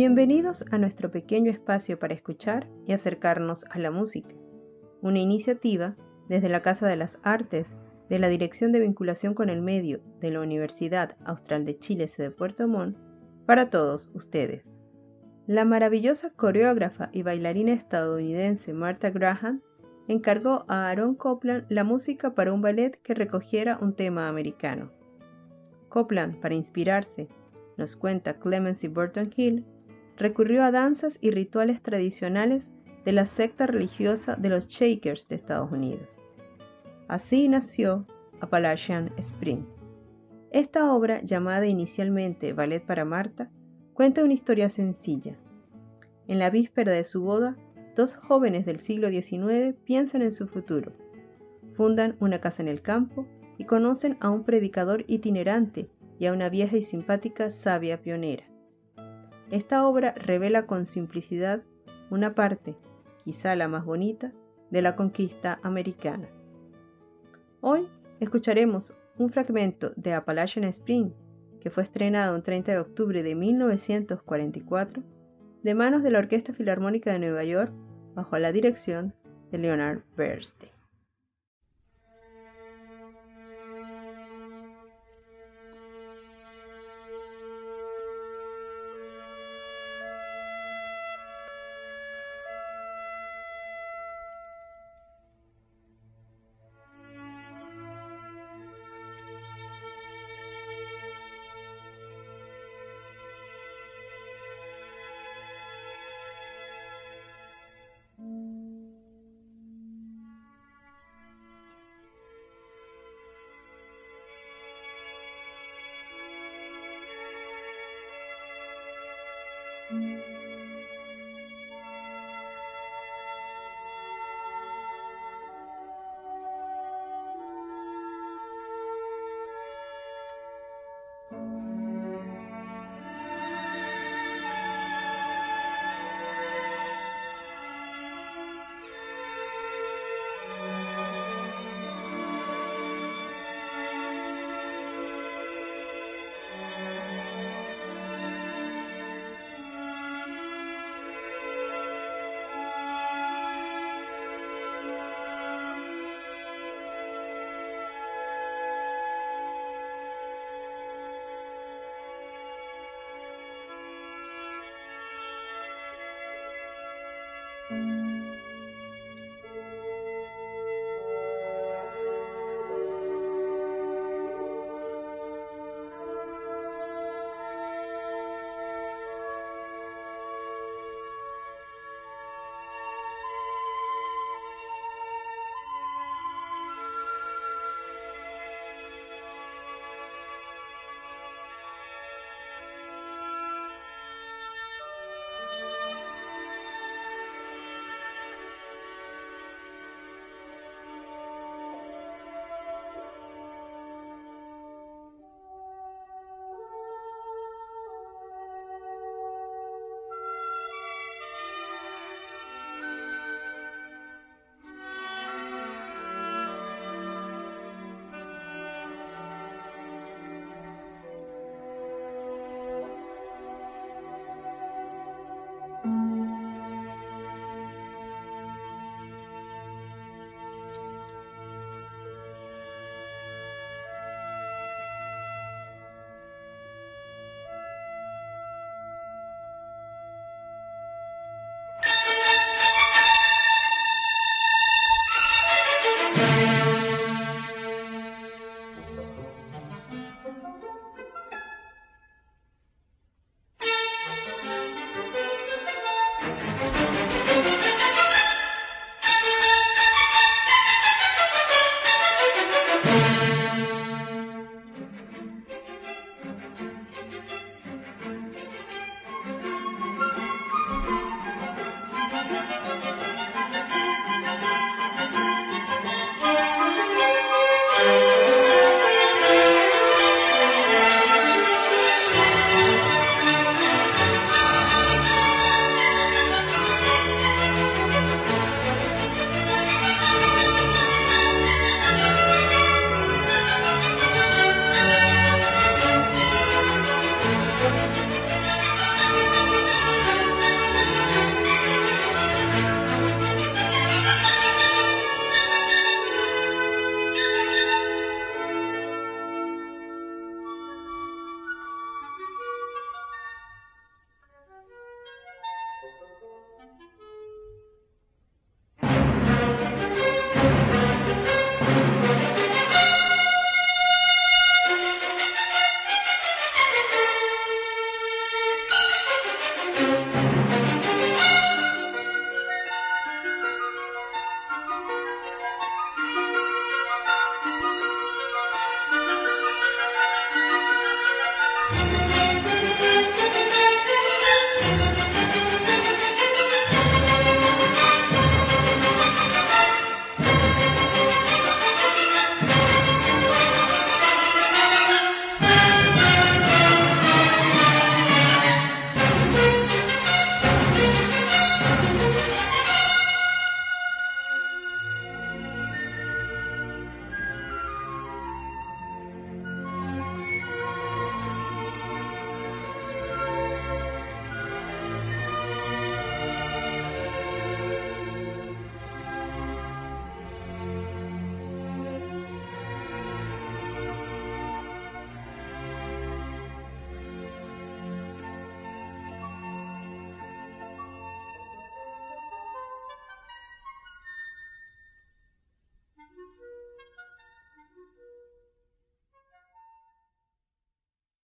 Bienvenidos a nuestro pequeño espacio para escuchar y acercarnos a la música, una iniciativa desde la Casa de las Artes de la Dirección de Vinculación con el Medio de la Universidad Austral de Chile de Puerto Montt para todos ustedes. La maravillosa coreógrafa y bailarina estadounidense Martha Graham encargó a Aaron Copland la música para un ballet que recogiera un tema americano. Copland, para inspirarse, nos cuenta Clemency Burton Hill, recurrió a danzas y rituales tradicionales de la secta religiosa de los Shakers de Estados Unidos. Así nació Appalachian Spring. Esta obra, llamada inicialmente Ballet para Marta, cuenta una historia sencilla. En la víspera de su boda, dos jóvenes del siglo XIX piensan en su futuro. Fundan una casa en el campo y conocen a un predicador itinerante y a una vieja y simpática sabia pionera. Esta obra revela con simplicidad una parte, quizá la más bonita, de la conquista americana. Hoy escucharemos un fragmento de Appalachian Spring, que fue estrenado el 30 de octubre de 1944, de manos de la Orquesta Filarmónica de Nueva York bajo la dirección de Leonard Bernstein.